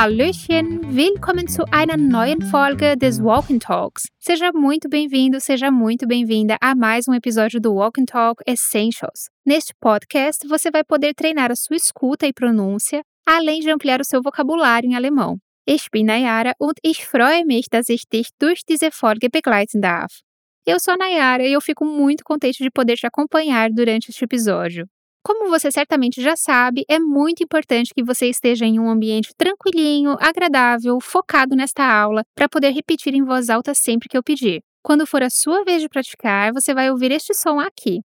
Hallöchen! Willkommen zu einer neuen Folge des Walking Talks. Seja muito bem-vindo, seja muito bem-vinda a mais um episódio do Walking Talk Essentials. Neste podcast, você vai poder treinar a sua escuta e pronúncia, além de ampliar o seu vocabulário em alemão. Ich bin Nayara und ich freue mich, dass ich dich durch diese Folge begleiten darf. Eu sou a Nayara e eu fico muito contente de poder te acompanhar durante este episódio. Como você certamente já sabe, é muito importante que você esteja em um ambiente tranquilinho, agradável, focado nesta aula, para poder repetir em voz alta sempre que eu pedir. Quando for a sua vez de praticar, você vai ouvir este som aqui.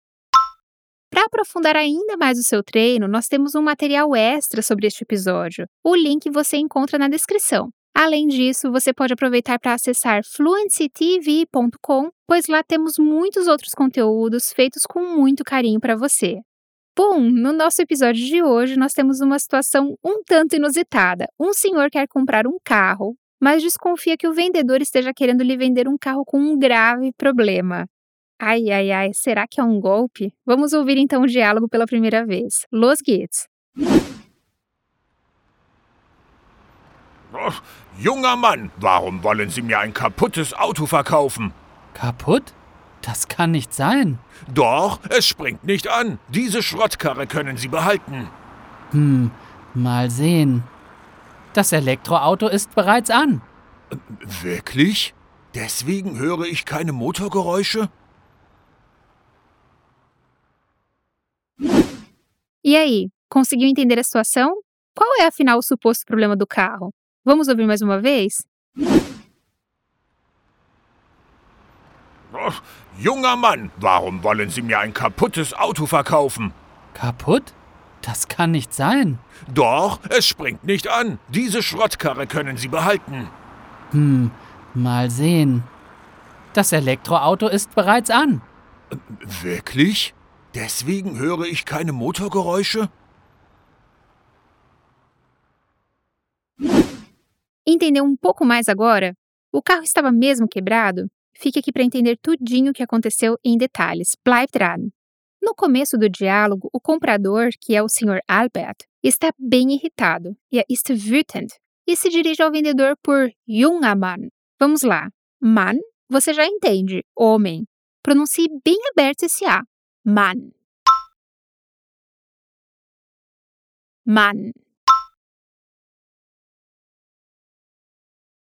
Para aprofundar ainda mais o seu treino, nós temos um material extra sobre este episódio. O link você encontra na descrição. Além disso, você pode aproveitar para acessar fluencytv.com, pois lá temos muitos outros conteúdos feitos com muito carinho para você. Bom, no nosso episódio de hoje nós temos uma situação um tanto inusitada. Um senhor quer comprar um carro, mas desconfia que o vendedor esteja querendo lhe vender um carro com um grave problema. Ai, ai, ai, será que é um golpe? Vamos ouvir então o diálogo pela primeira vez. Los geht's. Oh, junger Mann, warum wollen Sie mir ein kaputtes Auto verkaufen? Kaputt? Das kann nicht sein. Doch, es springt nicht an. Diese Schrottkarre können Sie behalten. Hm, mal sehen. Das Elektroauto ist bereits an. Wirklich? Deswegen höre ich keine Motorgeräusche? E aí, conseguiu entender a situação? Qual é afinal o suposto problema do carro? Vamos ouvir mais uma vez? Oh, junger Mann, warum wollen Sie mir ein kaputtes Auto verkaufen? Kaputt? Das kann nicht sein. Doch, es springt nicht an. Diese Schrottkarre können Sie behalten. Hm, mal sehen. Das Elektroauto ist bereits an. Wirklich? Deswegen höre ich keine Motorgeräusche? Entendeu um pouco mais agora? O carro estava mesmo quebrado? Fique aqui para entender tudinho o que aconteceu em detalhes. Bleibt dran! No começo do diálogo, o comprador, que é o Sr. Albert, está bem irritado e é ist wütend e se dirige ao vendedor por junger Mann. Vamos lá. Mann, você já entende, homem. Pronuncie bem aberto esse A. Mann. Mann.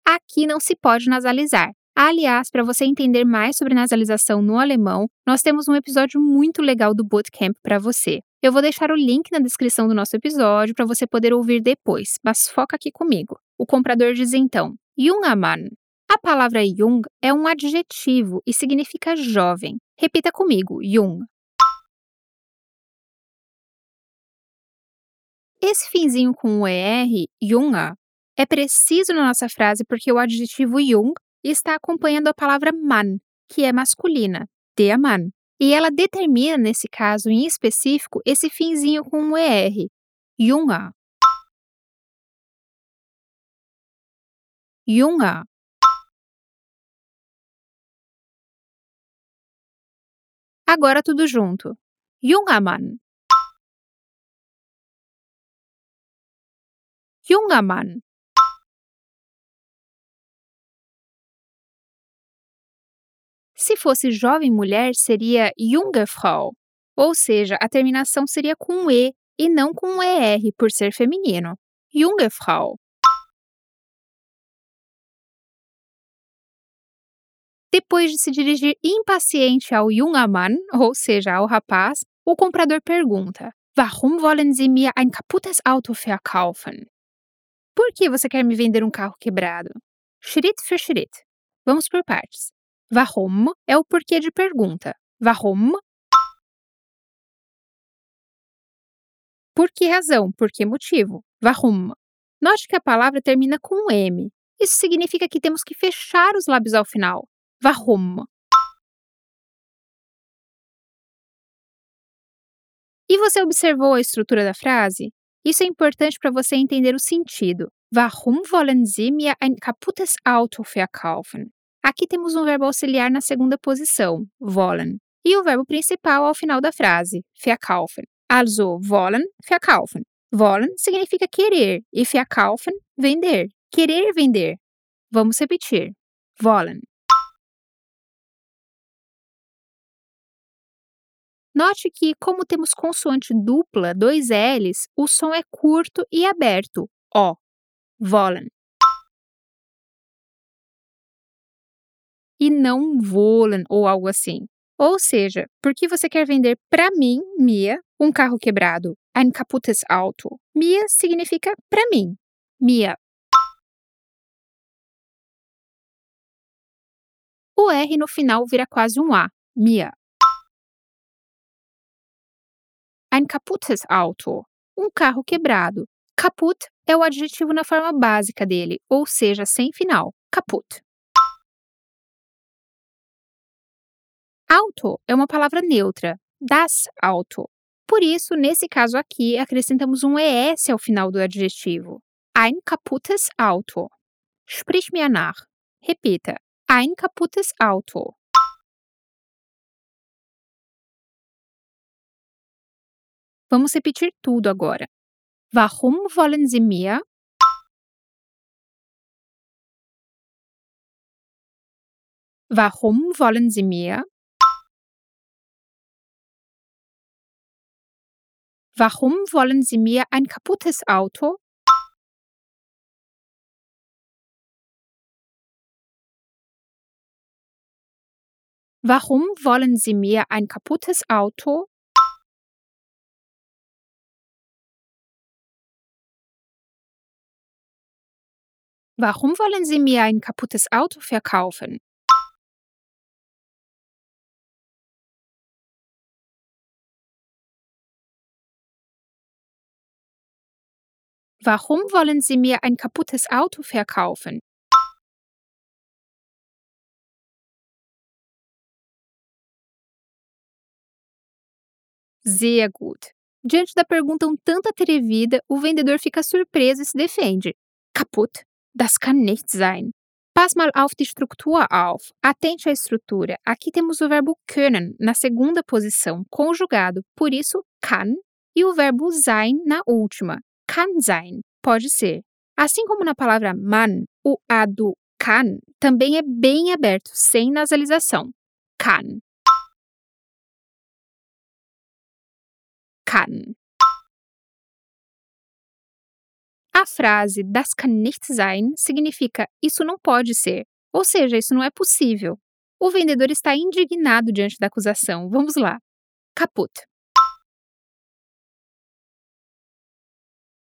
Aqui não se pode nasalizar. Aliás, para você entender mais sobre nasalização no alemão, nós temos um episódio muito legal do Bootcamp para você. Eu vou deixar o link na descrição do nosso episódio para você poder ouvir depois, mas foca aqui comigo. O comprador diz então: junger Mann. A palavra jung é um adjetivo e significa jovem. Repita comigo: jung. Esse finzinho com o ER, junger, é preciso na nossa frase porque o adjetivo jung está acompanhando a palavra Mann, que é masculina, der Mann. E ela determina, nesse caso em específico, esse finzinho com um ER, junger. Junger. Agora tudo junto. Junger Mann. Se fosse jovem mulher, seria junge Frau, ou seja, a terminação seria com E e não com ER, por ser feminino. Junge Frau. Depois de se dirigir impaciente ao junger Mann, ou seja, ao rapaz, o comprador pergunta: Warum wollen Sie mir ein kaputtes Auto verkaufen? Por que você quer me vender um carro quebrado? Schritt für Schritt. Vamos por partes. Warum é o porquê de pergunta. Warum? Por que razão? Por que motivo? Warum? Note que a palavra termina com M. Isso significa que temos que fechar os lábios ao final. Warum? E você observou a estrutura da frase? Isso é importante para você entender o sentido. Warum wollen Sie mir ein kaputtes Auto verkaufen? Aqui temos um verbo auxiliar na segunda posição, wollen, e o verbo principal ao final da frase, verkaufen. Also wollen, verkaufen. Wollen significa querer e verkaufen, vender. Querer vender. Vamos repetir. Wollen. Note que, como temos consoante dupla, dois L's, o som é curto e aberto. O. Wollen. E não wollen ou algo assim. Ou seja, porque você quer vender para mim, Mia, um carro quebrado, ein kaputtes Auto. Mia significa para mim. Mia. O R no final vira quase um A. Mia. Ein kaputtes Auto. Um carro quebrado. Kaputt é o adjetivo na forma básica dele, ou seja, sem final. Kaputt. Auto é uma palavra neutra. Das Auto. Por isso, nesse caso aqui, acrescentamos um ES ao final do adjetivo. Ein kaputtes Auto. Sprich mir nach. Repita. Ein kaputtes Auto. Vamos repetir tudo agora. Warum wollen Sie mir? Warum wollen Sie mir? Warum wollen Sie mir ein kaputtes Auto? Warum wollen Sie mir ein kaputtes Auto? Warum wollen Sie mir ein kaputtes Auto verkaufen? Warum wollen Sie mir ein kaputtes Auto verkaufen? Sehr gut. Diante da pergunta um tanto atrevida, o vendedor fica surpreso e se defende. Kaputt? Das kann nicht sein. Pass mal auf die Struktur auf. Atente à estrutura. Aqui temos o verbo können na segunda posição, conjugado, por isso kann, e o verbo sein na última. Kann sein. Pode ser. Assim como na palavra man, o A do kann também é bem aberto, sem nasalização. Kann. Kann. A frase das kann nicht sein significa isso não pode ser, ou seja, isso não é possível. O vendedor está indignado diante da acusação. Vamos lá. Kaputt.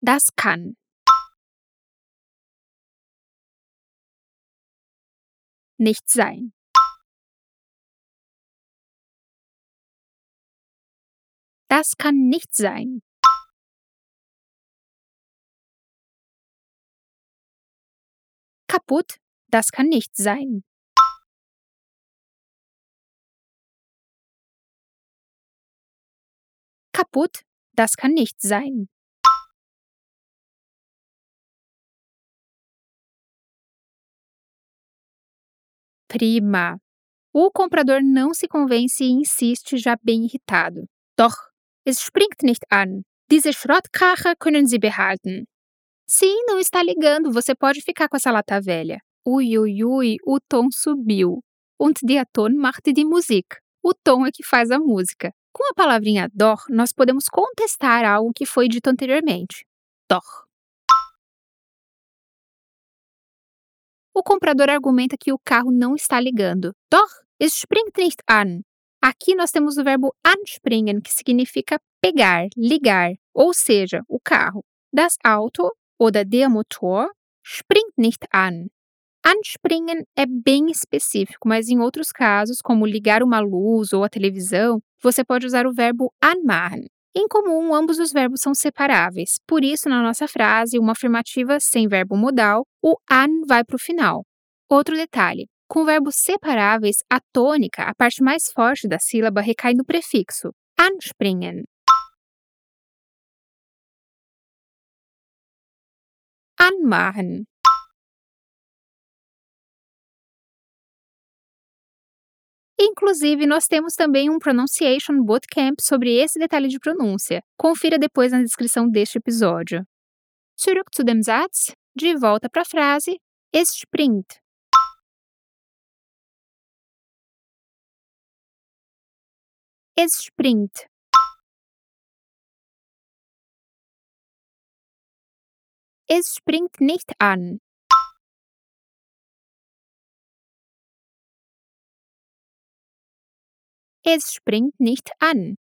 Das kann. Nicht sein. Das kann nicht sein. Kaputt, das kann nicht sein. Kaputt, das kann nicht sein. Prima. O comprador não se convence e insiste, já bem irritado. Doch, es springt nicht an. Diese Schrottkarre können Sie behalten. Sim, não está ligando, você pode ficar com essa lata velha. Ui, ui, ui, o tom subiu. Und der Ton macht die Musik. O tom é que faz a música. Com a palavrinha doch, nós podemos contestar algo que foi dito anteriormente. Doch. O comprador argumenta que o carro não está ligando. Doch, es springt nicht an. Aqui nós temos o verbo anspringen, que significa pegar, ligar, ou seja, o carro. Das Auto oder der Motor springt nicht an. Anspringen é bem específico, mas em outros casos, como ligar uma luz ou a televisão, você pode usar o verbo anmachen. Em comum, ambos os verbos são separáveis, por isso, na nossa frase, uma afirmativa sem verbo modal, o an vai para o final. Outro detalhe: com verbos separáveis, a tônica, a parte mais forte da sílaba, recai no prefixo anspringen. Anmachen. Inclusive, nós temos também um Pronunciation Bootcamp sobre esse detalhe de pronúncia. Confira depois na descrição deste episódio. Zurück zu dem Satz. De volta para a frase. Es springt. Es springt. Es springt nicht an. Es springt nicht an.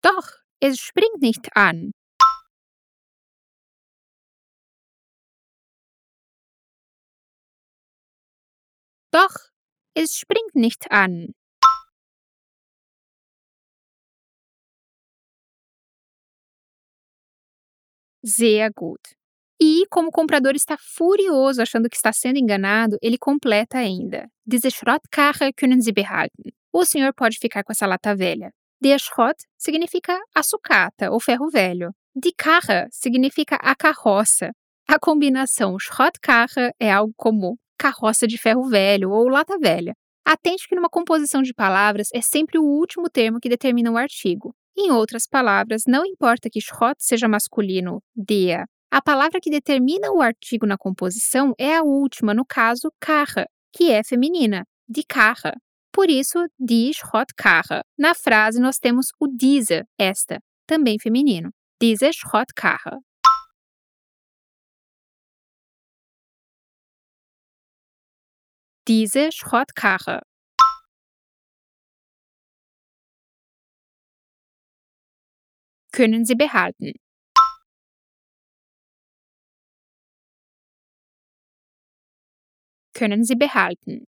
Doch, es springt nicht an. Doch, es springt nicht an. Sehr gut. E, como o comprador está furioso achando que está sendo enganado, ele completa ainda. Diese Schrottkarre können Sie behalten. O senhor pode ficar com essa lata velha. Der Schrott significa a sucata ou ferro velho. Die Karre significa a carroça. A combinação Schrottkarre é algo como carroça de ferro velho ou lata velha. Atente que numa composição de palavras é sempre o último termo que determina o artigo. Em outras palavras, não importa que Schrott seja masculino, der. A palavra que determina o artigo na composição é a última, no caso, Karre, que é feminina, die Karre. Por isso, die Schrottkarre. Na frase, nós temos o diese, esta, também feminino. Diese Schrottkarre. Diese Schrottkarre. Können Sie behalten. Können Sie behalten.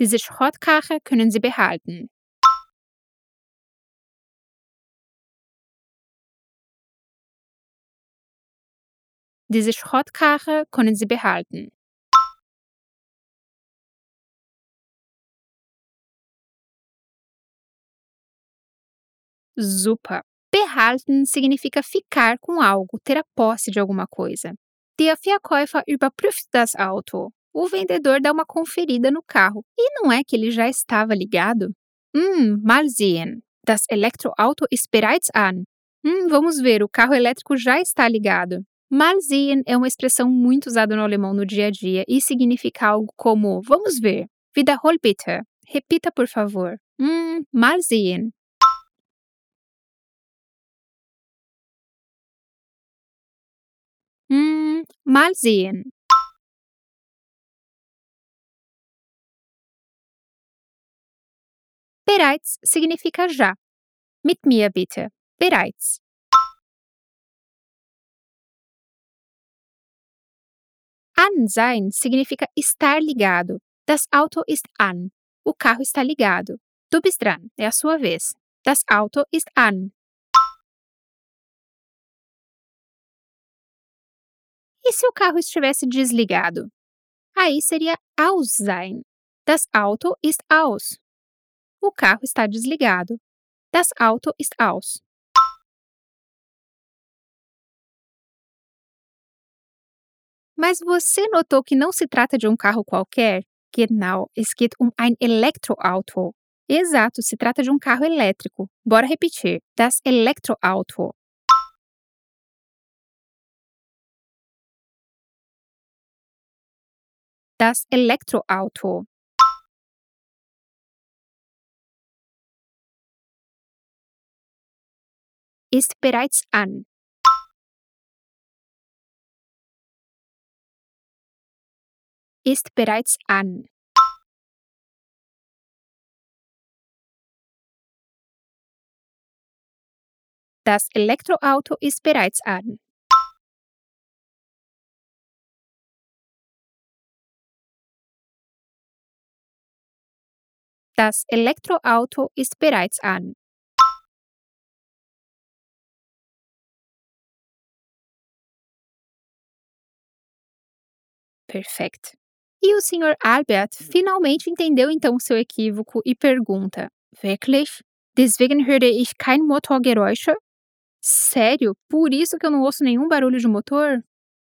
Diese Schrottkarre können Sie behalten. Diese Schrottkarre können Sie behalten. Super! Behalten significa ficar com algo, ter a posse de alguma coisa. Der Verkäufer überprüft das Auto. O vendedor dá uma conferida no carro. E não é que ele já estava ligado? Hum, mal sehen. Das Elektroauto ist bereits an. Hum, vamos ver, o carro elétrico já está ligado. Mal sehen é uma expressão muito usada no alemão no dia a dia e significa algo como vamos ver. Wiederhol bitte. Repita, por favor. Hum, mal sehen. Mal sehen. Bereits significa já. Mit mir bitte. Bereits. An sein significa estar ligado. Das Auto ist an. O carro está ligado. Du bist dran. É a sua vez. Das Auto ist an. E se o carro estivesse desligado? Aí seria aus sein. Das Auto ist aus. O carro está desligado. Das Auto ist aus. Mas você notou que não se trata de um carro qualquer? Genau, es geht um ein Elektroauto. Exato, se trata de um carro elétrico. Bora repetir. Das Elektroauto. Das Elektroauto. ist bereits an. Ist bereits an. Das Elektroauto ist bereits an. Das Elektroauto ist bereits an. Perfect. E o Sr. Albert finalmente entendeu então seu equívoco e pergunta: Wirklich? Deswegen höre ich kein Motorgeräusche? Sério? Por isso que eu não ouço nenhum barulho de motor?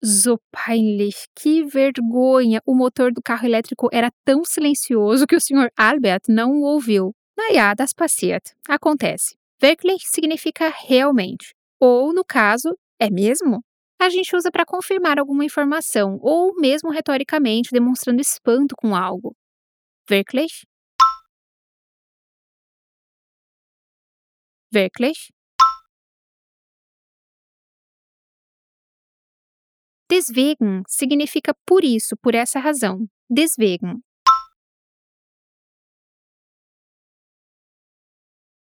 So peinlich, que vergonha! O motor do carro elétrico era tão silencioso que o Sr. Albert não o ouviu. Naja, das passiert. Acontece. Wirklich significa realmente. Ou, no caso, é mesmo? A gente usa para confirmar alguma informação, ou mesmo retoricamente demonstrando espanto com algo. Wirklich? Wirklich? Deswegen significa por isso, por essa razão. Deswegen.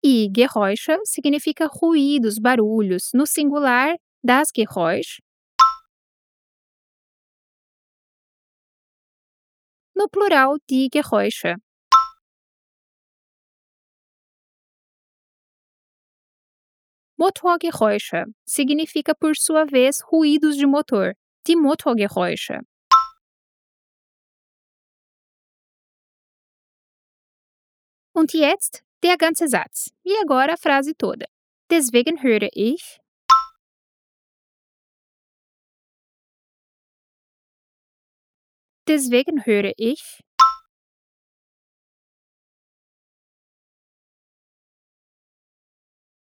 E Geräusche significa ruídos, barulhos, no singular das Geräusch. No plural, die Geräusche. Motorgeräusche significa, por sua vez, ruídos de motor. Die Motorgeräusche. Und jetzt der ganze Satz. E agora a frase toda. Deswegen höre ich. Deswegen höre ich.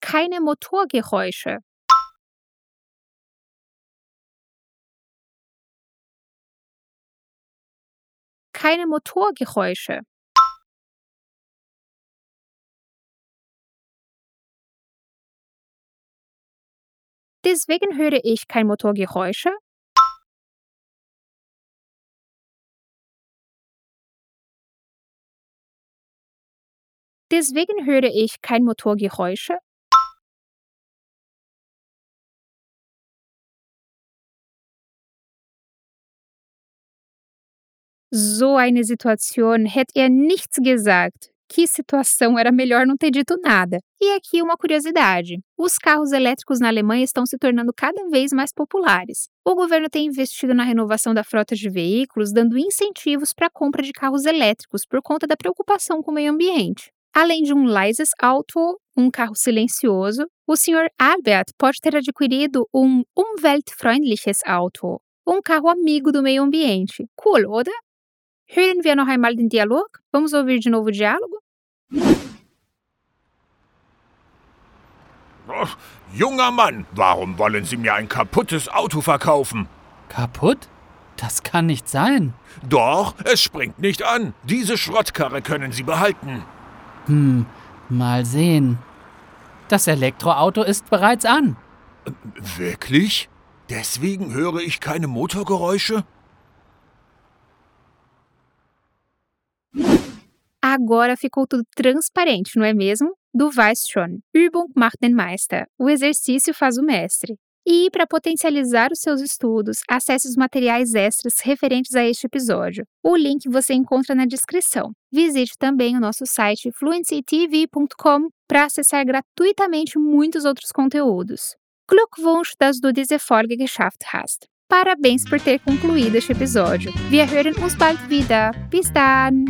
Keine Motorgeräusche. Keine Motorgeräusche. Deswegen höre ich kein Motorgeräusche. Deswegen höre ich kein Motorgeräusche. So eine Situation hätte er nichts gesagt. Que situação, era melhor não ter dito nada. E aqui uma curiosidade: os carros elétricos na Alemanha estão se tornando cada vez mais populares. O governo tem investido na renovação da frota de veículos, dando incentivos para a compra de carros elétricos por conta da preocupação com o meio ambiente. Além de um leises Auto, um carro silencioso, o Sr. Albert pode ter adquirido um umweltfreundliches Auto, um carro amigo do meio ambiente. Cool, oder? Hören wir noch einmal den Dialog? Vamos ouvir de novo o diálogo? Oh, junger Mann, warum wollen Sie mir ein kaputtes Auto verkaufen? Kaputt? Das kann nicht sein. Doch, es springt nicht an. Diese Schrottkarre können Sie behalten. Hm, mal sehen. Das Elektroauto ist bereits an. Wirklich? Deswegen höre ich keine Motorgeräusche? Agora ficou tudo transparente, não é mesmo? Do Weiss schon. Übung macht den Meister. O exercício faz o mestre. E para potencializar os seus estudos, acesse os materiais extras referentes a este episódio. O link você encontra na descrição. Visite também o nosso site fluencytv.com para acessar gratuitamente muitos outros conteúdos. Glückwunsch, dass du diese Folge geschafft hast. Parabéns por ter concluído este episódio. Wir hören uns bald wieder. Bis dann!